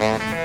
Bye.